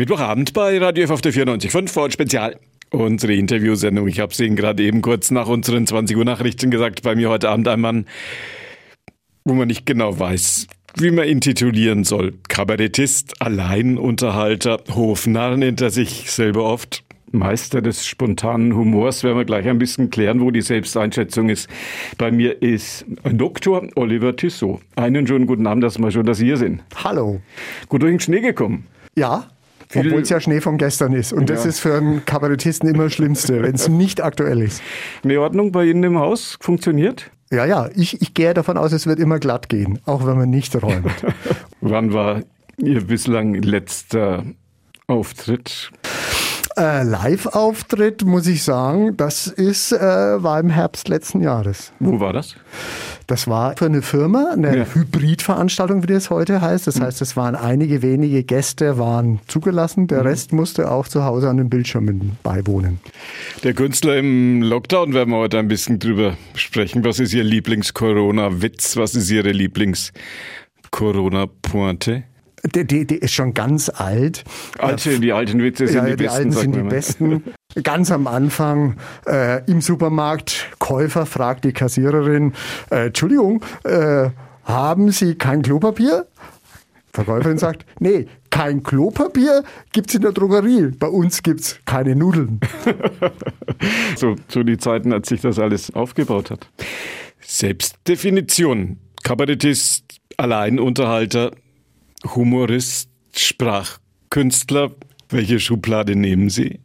Mittwochabend bei Radio F auf der 94.5 vor Spezial. Unsere Interviewsendung. Ich habe es Ihnen gerade eben kurz nach unseren 20 Uhr Nachrichten gesagt. Bei mir heute Abend ein Mann, wo man nicht genau weiß, wie man ihn titulieren soll. Kabarettist, Alleinunterhalter, Hofnarr nennt er sich selber oft. Meister des spontanen Humors, werden wir gleich ein bisschen klären, wo die Selbsteinschätzung ist. Bei mir ist Dr. Oliver Tissot. Einen schönen guten Abend, dass wir schon, dass Sie hier sind. Hallo. Gut durch den Schnee gekommen. Ja, obwohl es ja Schnee von gestern ist. Und das ist für einen Kabarettisten immer das Schlimmste, wenn es nicht aktuell ist. Eine Ordnung bei Ihnen im Haus funktioniert? Ja, ja, ich, ich gehe davon aus, es wird immer glatt gehen, auch wenn man nicht räumt. Wann war Ihr bislang letzter Auftritt? Äh, Live-Auftritt, muss ich sagen, das ist, äh, war im Herbst letzten Jahres. Wo war das? Das war für eine Firma, eine ja. Hybridveranstaltung, wie das heute heißt. Das heißt, es waren einige wenige Gäste waren zugelassen, der mhm. Rest musste auch zu Hause an den Bildschirmen beiwohnen. Der Künstler im Lockdown werden wir heute ein bisschen drüber sprechen. Was ist Ihr Lieblings-Corona-Witz? Was ist Ihre Lieblings-Corona-Pointe? Die, die, die, ist schon ganz alt. Alte, die alten Witze sind ja, die, die besten. Alten sind die besten. Ganz am Anfang äh, im Supermarkt, Käufer fragt die Kassiererin, äh, Entschuldigung, äh, haben Sie kein Klopapier? Verkäuferin sagt, nee, kein Klopapier gibt's in der Drogerie. Bei uns gibt's keine Nudeln. so zu die Zeiten, als sich das alles aufgebaut hat. Selbstdefinition. Kabarettist, Alleinunterhalter, Humorist, Sprachkünstler. Welche Schublade nehmen Sie?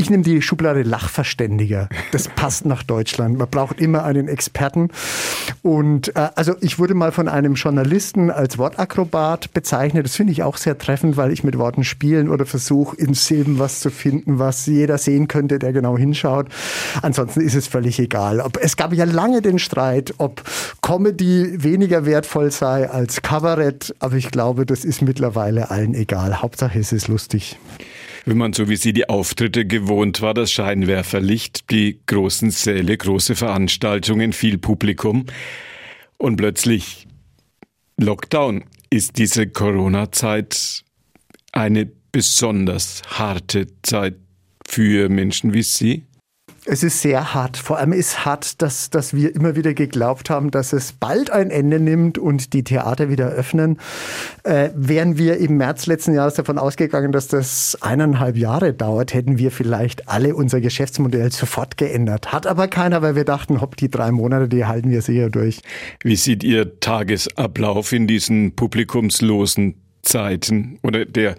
Ich nehme die Schublade Lachverständiger. Das passt nach Deutschland. Man braucht immer einen Experten. Und äh, also ich wurde mal von einem Journalisten als Wortakrobat bezeichnet. Das finde ich auch sehr treffend, weil ich mit Worten spielen oder versuche in Silben was zu finden, was jeder sehen könnte, der genau hinschaut. Ansonsten ist es völlig egal. Ob, es gab ja lange den Streit, ob Comedy weniger wertvoll sei als Kabarett. Aber ich glaube, das ist mittlerweile allen egal. Hauptsache es ist lustig wenn man so wie Sie die Auftritte gewohnt war, das Scheinwerferlicht, die großen Säle, große Veranstaltungen, viel Publikum und plötzlich Lockdown. Ist diese Corona-Zeit eine besonders harte Zeit für Menschen wie Sie? Es ist sehr hart. Vor allem ist hart, dass, dass wir immer wieder geglaubt haben, dass es bald ein Ende nimmt und die Theater wieder öffnen. Äh, wären wir im März letzten Jahres davon ausgegangen, dass das eineinhalb Jahre dauert, hätten wir vielleicht alle unser Geschäftsmodell sofort geändert. Hat aber keiner, weil wir dachten, hopp, die drei Monate, die halten wir sicher durch. Wie sieht Ihr Tagesablauf in diesen publikumslosen Zeiten oder der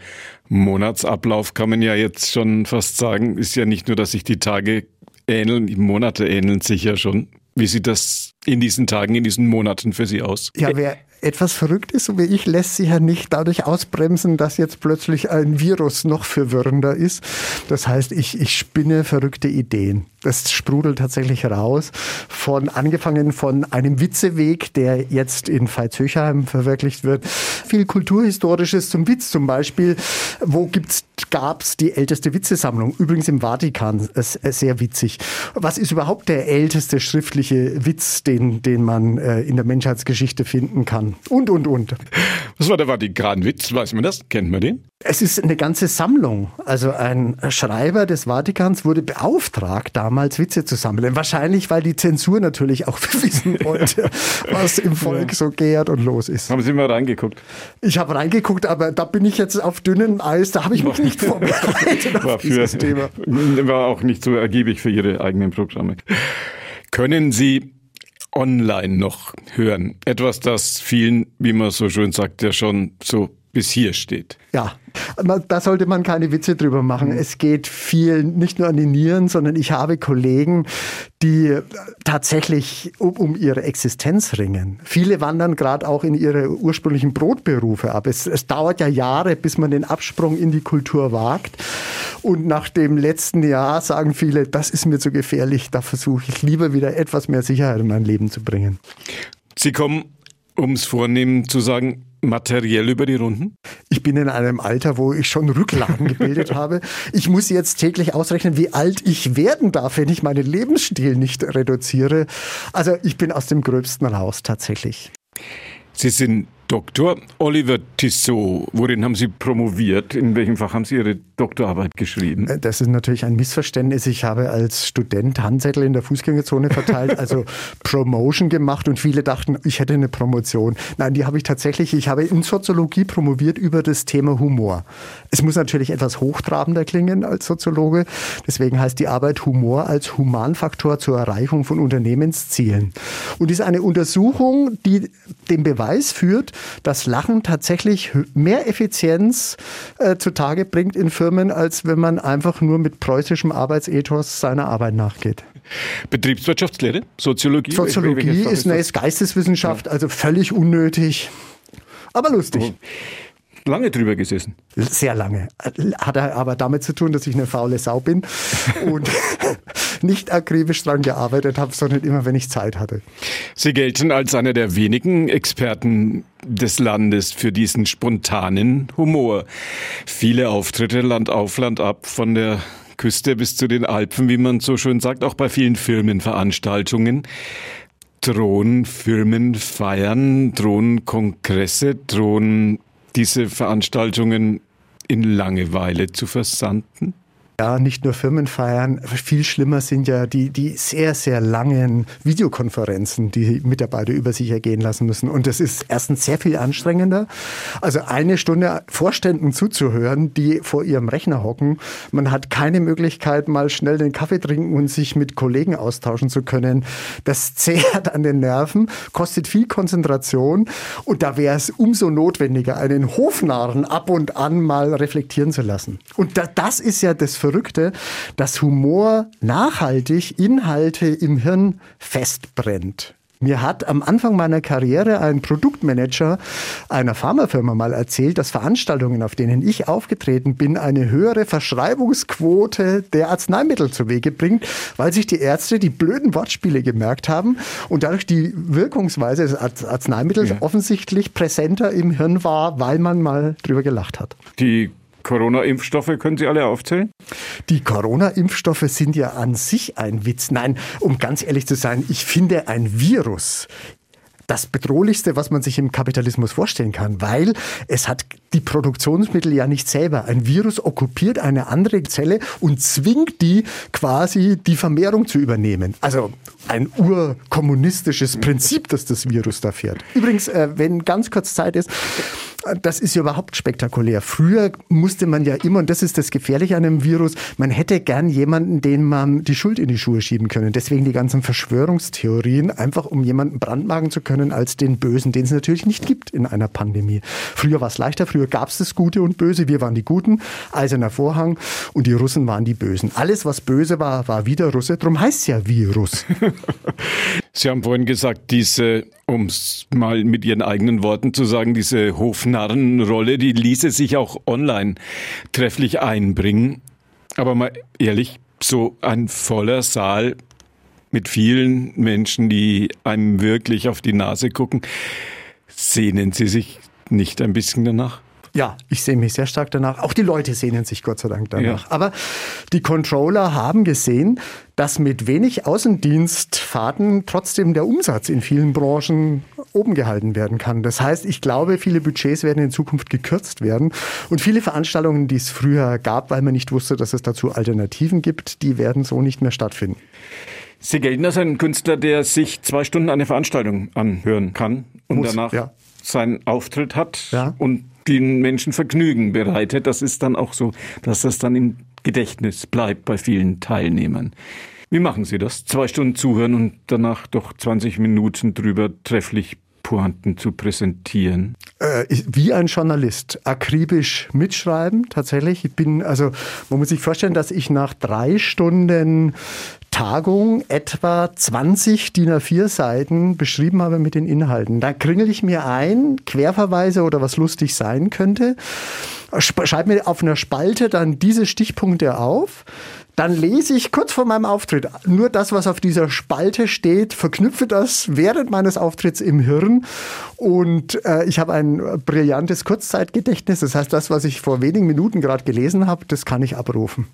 Monatsablauf kann man ja jetzt schon fast sagen, ist ja nicht nur, dass sich die Tage ähneln, die Monate ähneln sich ja schon. Wie sieht das in diesen Tagen, in diesen Monaten für Sie aus? Ja, wer etwas verrückt ist, so wie ich, lässt sich ja nicht dadurch ausbremsen, dass jetzt plötzlich ein Virus noch verwirrender ist. Das heißt, ich, ich spinne verrückte Ideen. Das sprudelt tatsächlich raus. Von angefangen von einem Witzeweg, der jetzt in Veitshöchheim verwirklicht wird. Viel Kulturhistorisches zum Witz zum Beispiel. Wo gibt's gab's die älteste Witzesammlung? Übrigens im Vatikan. Sehr witzig. Was ist überhaupt der älteste schriftliche Witz, den, den man äh, in der Menschheitsgeschichte finden kann? Und, und, und. Was war der Vatikanwitz? Weiß man das? Kennt man den? Es ist eine ganze Sammlung. Also ein Schreiber des Vatikans wurde beauftragt, damals Witze zu sammeln. Wahrscheinlich, weil die Zensur natürlich auch wissen wollte, was im Volk so gärt und los ist. Haben Sie mal reingeguckt? Ich habe reingeguckt, aber da bin ich jetzt auf dünnem Eis. Da habe ich mich nicht vorbereitet war, für, Thema. war auch nicht so ergiebig für Ihre eigenen Programme. Können Sie online noch hören? Etwas, das vielen, wie man so schön sagt, ja schon so bis hier steht. Ja, da sollte man keine Witze drüber machen. Mhm. Es geht viel nicht nur an die Nieren, sondern ich habe Kollegen, die tatsächlich um, um ihre Existenz ringen. Viele wandern gerade auch in ihre ursprünglichen Brotberufe ab. Es, es dauert ja Jahre, bis man den Absprung in die Kultur wagt. Und nach dem letzten Jahr sagen viele, das ist mir zu gefährlich, da versuche ich lieber wieder etwas mehr Sicherheit in mein Leben zu bringen. Sie kommen, um es vornehmen zu sagen, materiell über die Runden? Ich bin in einem Alter, wo ich schon Rücklagen gebildet habe. Ich muss jetzt täglich ausrechnen, wie alt ich werden darf, wenn ich meinen Lebensstil nicht reduziere. Also ich bin aus dem Gröbsten raus tatsächlich. Sie sind Dr. Oliver Tissot, worin haben Sie promoviert? In welchem Fach haben Sie Ihre Doktorarbeit geschrieben? Äh, das ist natürlich ein Missverständnis. Ich habe als Student Handzettel in der Fußgängerzone verteilt, also Promotion gemacht und viele dachten, ich hätte eine Promotion. Nein, die habe ich tatsächlich, ich habe in Soziologie promoviert über das Thema Humor. Es muss natürlich etwas hochtrabender klingen als Soziologe. Deswegen heißt die Arbeit Humor als Humanfaktor zur Erreichung von Unternehmenszielen. Und ist eine Untersuchung, die den Beweis führt, dass Lachen tatsächlich mehr Effizienz äh, zutage bringt in Firmen, als wenn man einfach nur mit preußischem Arbeitsethos seiner Arbeit nachgeht. Betriebswirtschaftslehre, Soziologie. Soziologie ist eine Geisteswissenschaft, also völlig unnötig, aber lustig. Oh lange drüber gesessen. Sehr lange. Hat aber damit zu tun, dass ich eine faule Sau bin und nicht akribisch dran gearbeitet habe, sondern immer, wenn ich Zeit hatte. Sie gelten als einer der wenigen Experten des Landes für diesen spontanen Humor. Viele Auftritte Land auf Land ab, von der Küste bis zu den Alpen, wie man so schön sagt, auch bei vielen Firmenveranstaltungen. Drohen Firmen feiern, drohen Kongresse, drohen diese Veranstaltungen in Langeweile zu versanden? Ja, nicht nur Firmenfeiern. Viel schlimmer sind ja die, die sehr, sehr langen Videokonferenzen, die Mitarbeiter über sich ergehen lassen müssen. Und das ist erstens sehr viel anstrengender. Also eine Stunde Vorständen zuzuhören, die vor ihrem Rechner hocken. Man hat keine Möglichkeit, mal schnell den Kaffee trinken und sich mit Kollegen austauschen zu können. Das zehrt an den Nerven, kostet viel Konzentration. Und da wäre es umso notwendiger, einen Hofnarren ab und an mal reflektieren zu lassen. Und das ist ja das Verrückte, dass Humor nachhaltig Inhalte im Hirn festbrennt. Mir hat am Anfang meiner Karriere ein Produktmanager einer Pharmafirma mal erzählt, dass Veranstaltungen, auf denen ich aufgetreten bin, eine höhere Verschreibungsquote der Arzneimittel zu Wege bringt, weil sich die Ärzte die blöden Wortspiele gemerkt haben und dadurch die Wirkungsweise des Arzneimittels ja. offensichtlich präsenter im Hirn war, weil man mal drüber gelacht hat. Die Corona-Impfstoffe können Sie alle aufzählen? Die Corona-Impfstoffe sind ja an sich ein Witz. Nein, um ganz ehrlich zu sein, ich finde ein Virus das bedrohlichste, was man sich im Kapitalismus vorstellen kann, weil es hat die Produktionsmittel ja nicht selber. Ein Virus okkupiert eine andere Zelle und zwingt die quasi die Vermehrung zu übernehmen. Also ein urkommunistisches Prinzip, das das Virus da fährt. Übrigens, äh, wenn ganz kurz Zeit ist, das ist ja überhaupt spektakulär. Früher musste man ja immer, und das ist das Gefährliche an einem Virus, man hätte gern jemanden, den man die Schuld in die Schuhe schieben können. Deswegen die ganzen Verschwörungstheorien, einfach um jemanden brandmagen zu können als den Bösen, den es natürlich nicht gibt in einer Pandemie. Früher war es leichter, früher gab es das Gute und Böse, wir waren die Guten, Eiserner Vorhang und die Russen waren die Bösen. Alles, was böse war, war wieder Russe, darum heißt es ja Virus. Sie haben vorhin gesagt, diese um es mal mit Ihren eigenen Worten zu sagen, diese Hofnarrenrolle, die ließe sich auch online trefflich einbringen. Aber mal ehrlich, so ein voller Saal mit vielen Menschen, die einem wirklich auf die Nase gucken, sehnen Sie sich nicht ein bisschen danach? Ja, ich sehe mich sehr stark danach. Auch die Leute sehnen sich Gott sei Dank danach. Ja. Aber die Controller haben gesehen, dass mit wenig Außendienstfahrten trotzdem der Umsatz in vielen Branchen oben gehalten werden kann. Das heißt, ich glaube, viele Budgets werden in Zukunft gekürzt werden und viele Veranstaltungen, die es früher gab, weil man nicht wusste, dass es dazu Alternativen gibt, die werden so nicht mehr stattfinden. Sie gelten als ein Künstler, der sich zwei Stunden eine Veranstaltung anhören kann und Muss, danach ja. seinen Auftritt hat ja. und den Menschen Vergnügen bereitet. Das ist dann auch so, dass das dann im Gedächtnis bleibt bei vielen Teilnehmern. Wie machen Sie das? Zwei Stunden zuhören und danach doch 20 Minuten drüber trefflich Pointen zu präsentieren? Äh, wie ein Journalist, akribisch mitschreiben, tatsächlich. Ich bin, also man muss sich vorstellen, dass ich nach drei Stunden Tagung etwa 20 DIN A4 Seiten beschrieben habe mit den Inhalten. Da kringel ich mir ein, Querverweise oder was lustig sein könnte, schreibe mir auf einer Spalte dann diese Stichpunkte auf, dann lese ich kurz vor meinem Auftritt nur das, was auf dieser Spalte steht, verknüpfe das während meines Auftritts im Hirn und äh, ich habe ein brillantes Kurzzeitgedächtnis. Das heißt, das, was ich vor wenigen Minuten gerade gelesen habe, das kann ich abrufen.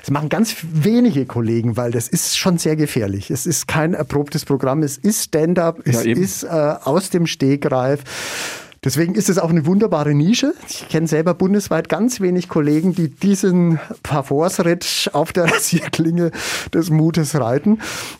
Das machen ganz wenige Kollegen, weil das ist schon sehr gefährlich. Es ist kein erprobtes Programm, es ist Stand-up, es ja, ist äh, aus dem Stegreif. Deswegen ist es auch eine wunderbare Nische. Ich kenne selber bundesweit ganz wenig Kollegen, die diesen Pavorsritt auf der Rasierklinge des Mutes reiten.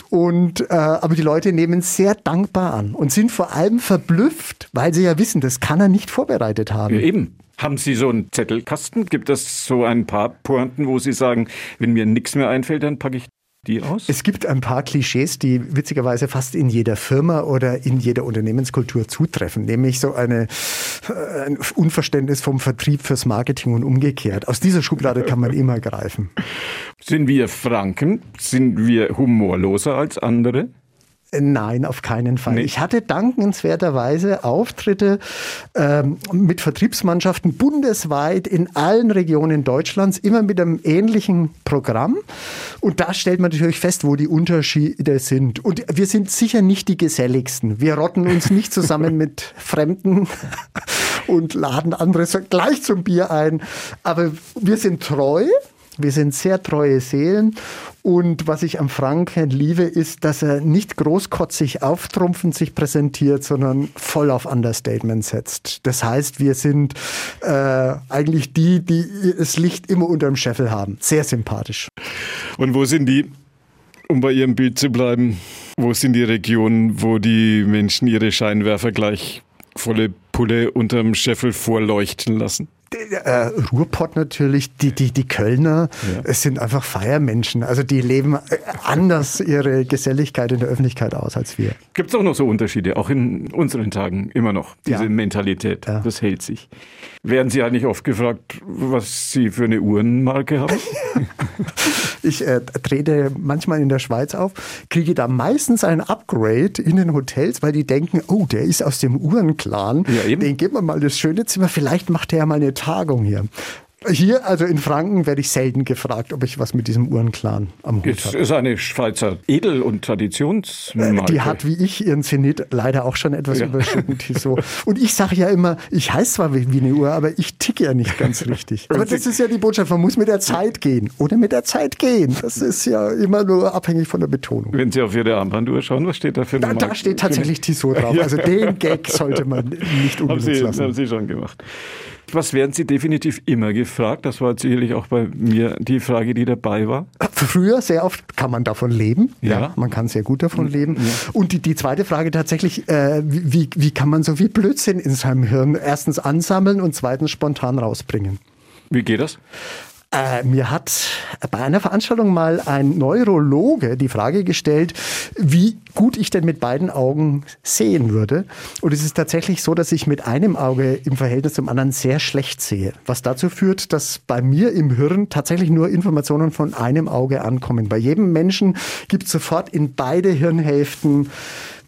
Und, äh, aber die Leute nehmen es sehr dankbar an und sind vor allem verblüfft, weil sie ja wissen, das kann er nicht vorbereitet haben. Ja, eben. Haben Sie so einen Zettelkasten? Gibt es so ein paar Pointen, wo Sie sagen, wenn mir nichts mehr einfällt, dann packe ich die aus? Es gibt ein paar Klischees, die witzigerweise fast in jeder Firma oder in jeder Unternehmenskultur zutreffen, nämlich so eine, äh, ein Unverständnis vom Vertrieb fürs Marketing und umgekehrt. Aus dieser Schublade kann man immer greifen. Sind wir Franken? Sind wir humorloser als andere? Nein, auf keinen Fall. Nee. Ich hatte dankenswerterweise Auftritte ähm, mit Vertriebsmannschaften bundesweit in allen Regionen Deutschlands, immer mit einem ähnlichen Programm. Und da stellt man natürlich fest, wo die Unterschiede sind. Und wir sind sicher nicht die geselligsten. Wir rotten uns nicht zusammen mit Fremden und laden andere gleich zum Bier ein. Aber wir sind treu. Wir sind sehr treue Seelen und was ich am Franken liebe, ist, dass er nicht großkotzig auftrumpfend sich präsentiert, sondern voll auf Understatement setzt. Das heißt, wir sind äh, eigentlich die, die das Licht immer unter dem Scheffel haben. Sehr sympathisch. Und wo sind die, um bei Ihrem Bild zu bleiben, wo sind die Regionen, wo die Menschen ihre Scheinwerfer gleich volle Pulle unterm Scheffel vorleuchten lassen? Äh, Ruhrpott natürlich, die, die, die Kölner, ja. es sind einfach Feiermenschen. Also die leben äh, anders ihre Geselligkeit in der Öffentlichkeit aus als wir. Gibt es auch noch so Unterschiede, auch in unseren Tagen immer noch, diese ja. Mentalität, ja. das hält sich. Werden Sie eigentlich oft gefragt, was Sie für eine Uhrenmarke haben? ich äh, trete manchmal in der Schweiz auf, kriege da meistens ein Upgrade in den Hotels, weil die denken, oh, der ist aus dem Uhrenclan, den geben wir mal das schöne Zimmer, vielleicht macht der ja mal eine Tagung hier. Hier, also in Franken, werde ich selten gefragt, ob ich was mit diesem Uhrenclan am Hut habe. Das ist eine Schweizer Edel- und Traditionsmarke. Äh, die hat wie ich ihren Zenit leider auch schon etwas ja. überschritten. So. Und ich sage ja immer, ich heiße zwar wie eine Uhr, aber ich ticke ja nicht ganz richtig. Aber das ist ja die Botschaft, man muss mit der Zeit gehen. Oder mit der Zeit gehen. Das ist ja immer nur abhängig von der Betonung. Wenn Sie auf Ihre Armbanduhr schauen, was steht da für eine Da, da steht tatsächlich Tissot drauf. Also den Gag sollte man nicht Sie, lassen. haben Sie schon gemacht. Was werden Sie definitiv immer gefragt? Das war sicherlich auch bei mir die Frage, die dabei war. Früher sehr oft kann man davon leben. Ja, ja man kann sehr gut davon leben. Ja. Und die, die zweite Frage tatsächlich, äh, wie, wie kann man so viel Blödsinn in seinem Hirn erstens ansammeln und zweitens spontan rausbringen? Wie geht das? Äh, mir hat bei einer Veranstaltung mal ein Neurologe die Frage gestellt, wie gut ich denn mit beiden Augen sehen würde. Und es ist tatsächlich so, dass ich mit einem Auge im Verhältnis zum anderen sehr schlecht sehe. Was dazu führt, dass bei mir im Hirn tatsächlich nur Informationen von einem Auge ankommen. Bei jedem Menschen gibt es sofort in beide Hirnhälften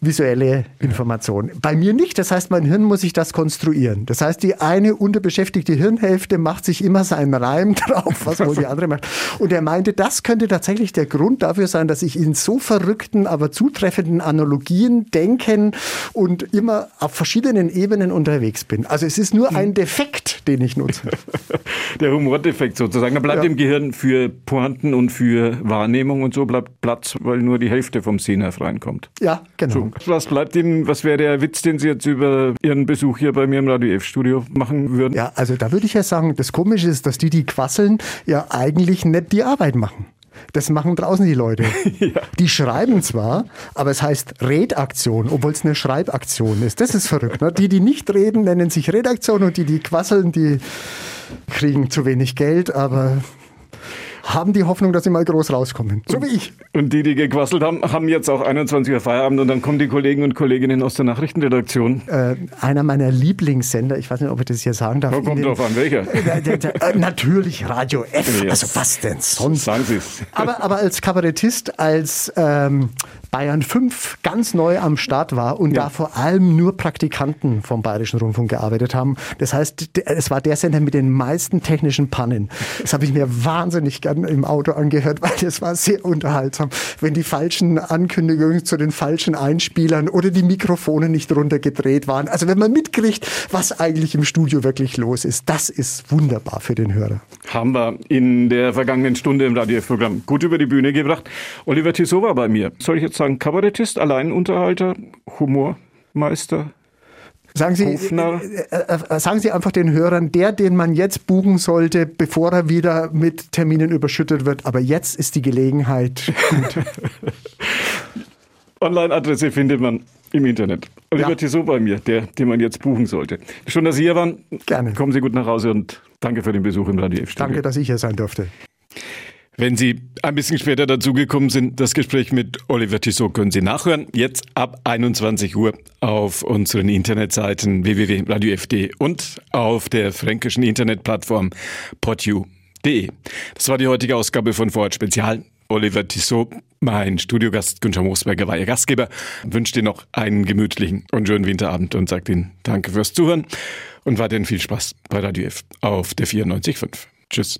visuelle Information. Bei mir nicht. Das heißt, mein Hirn muss sich das konstruieren. Das heißt, die eine unterbeschäftigte Hirnhälfte macht sich immer seinen Reim drauf, was wohl die andere macht. Und er meinte, das könnte tatsächlich der Grund dafür sein, dass ich in so verrückten, aber zutreffenden Analogien denken und immer auf verschiedenen Ebenen unterwegs bin. Also es ist nur ein Defekt, den ich nutze. Der Humordefekt sozusagen. Da bleibt ja. im Gehirn für Pointen und für Wahrnehmung und so bleibt Platz, weil nur die Hälfte vom Sehnerv reinkommt. Ja, genau. So was bleibt Ihnen, was wäre der Witz, den Sie jetzt über Ihren Besuch hier bei mir im Radio F-Studio machen würden? Ja, also da würde ich ja sagen, das Komische ist, dass die, die quasseln, ja eigentlich nicht die Arbeit machen. Das machen draußen die Leute. ja. Die schreiben zwar, aber es heißt Redaktion, obwohl es eine Schreibaktion ist. Das ist verrückt. Ne? Die, die nicht reden, nennen sich Redaktion und die, die quasseln, die kriegen zu wenig Geld, aber haben die Hoffnung, dass sie mal groß rauskommen. So wie ich. Und die, die gequasselt haben, haben jetzt auch 21 Uhr Feierabend und dann kommen die Kollegen und Kolleginnen aus der Nachrichtenredaktion. Äh, einer meiner Lieblingssender, ich weiß nicht, ob ich das hier sagen darf. Da kommt drauf an, welcher? Äh, äh, natürlich Radio F. Ja. Also was denn sonst? Sagen Sie es. Aber, aber als Kabarettist, als ähm, Bayern 5 ganz neu am Start war und ja. da vor allem nur Praktikanten vom Bayerischen Rundfunk gearbeitet haben. Das heißt, es war der Sender mit den meisten technischen Pannen. Das habe ich mir wahnsinnig gern im Auto angehört, weil das war sehr unterhaltsam. Wenn die falschen Ankündigungen zu den falschen Einspielern oder die Mikrofone nicht runtergedreht waren. Also wenn man mitkriegt, was eigentlich im Studio wirklich los ist, das ist wunderbar für den Hörer. Haben wir in der vergangenen Stunde im Radio-Programm gut über die Bühne gebracht. Oliver Tissot war bei mir. Soll ich jetzt sagen Kabarettist, Alleinunterhalter, Humormeister? Sagen Sie, äh, äh, äh, sagen Sie einfach den Hörern, der, den man jetzt buchen sollte, bevor er wieder mit Terminen überschüttet wird. Aber jetzt ist die Gelegenheit. Online-Adresse findet man im Internet. Oliver ja. Tissot bei mir, der, den man jetzt buchen sollte. Schön, dass Sie hier waren. Gerne. Kommen Sie gut nach Hause und danke für den Besuch im Radio F-Studio. Danke, dass ich hier sein durfte. Wenn Sie ein bisschen später dazugekommen sind, das Gespräch mit Oliver Tissot können Sie nachhören. Jetzt ab 21 Uhr auf unseren Internetseiten www.radio.fd und auf der fränkischen Internetplattform podu.de. Das war die heutige Ausgabe von Vorort Spezial. Oliver Tissot, mein Studiogast Günther Moosberger war Ihr Gastgeber, wünscht Ihnen noch einen gemütlichen und schönen Winterabend und sagt Ihnen Danke fürs Zuhören und weiterhin viel Spaß bei Radio F auf der 94.5. Tschüss.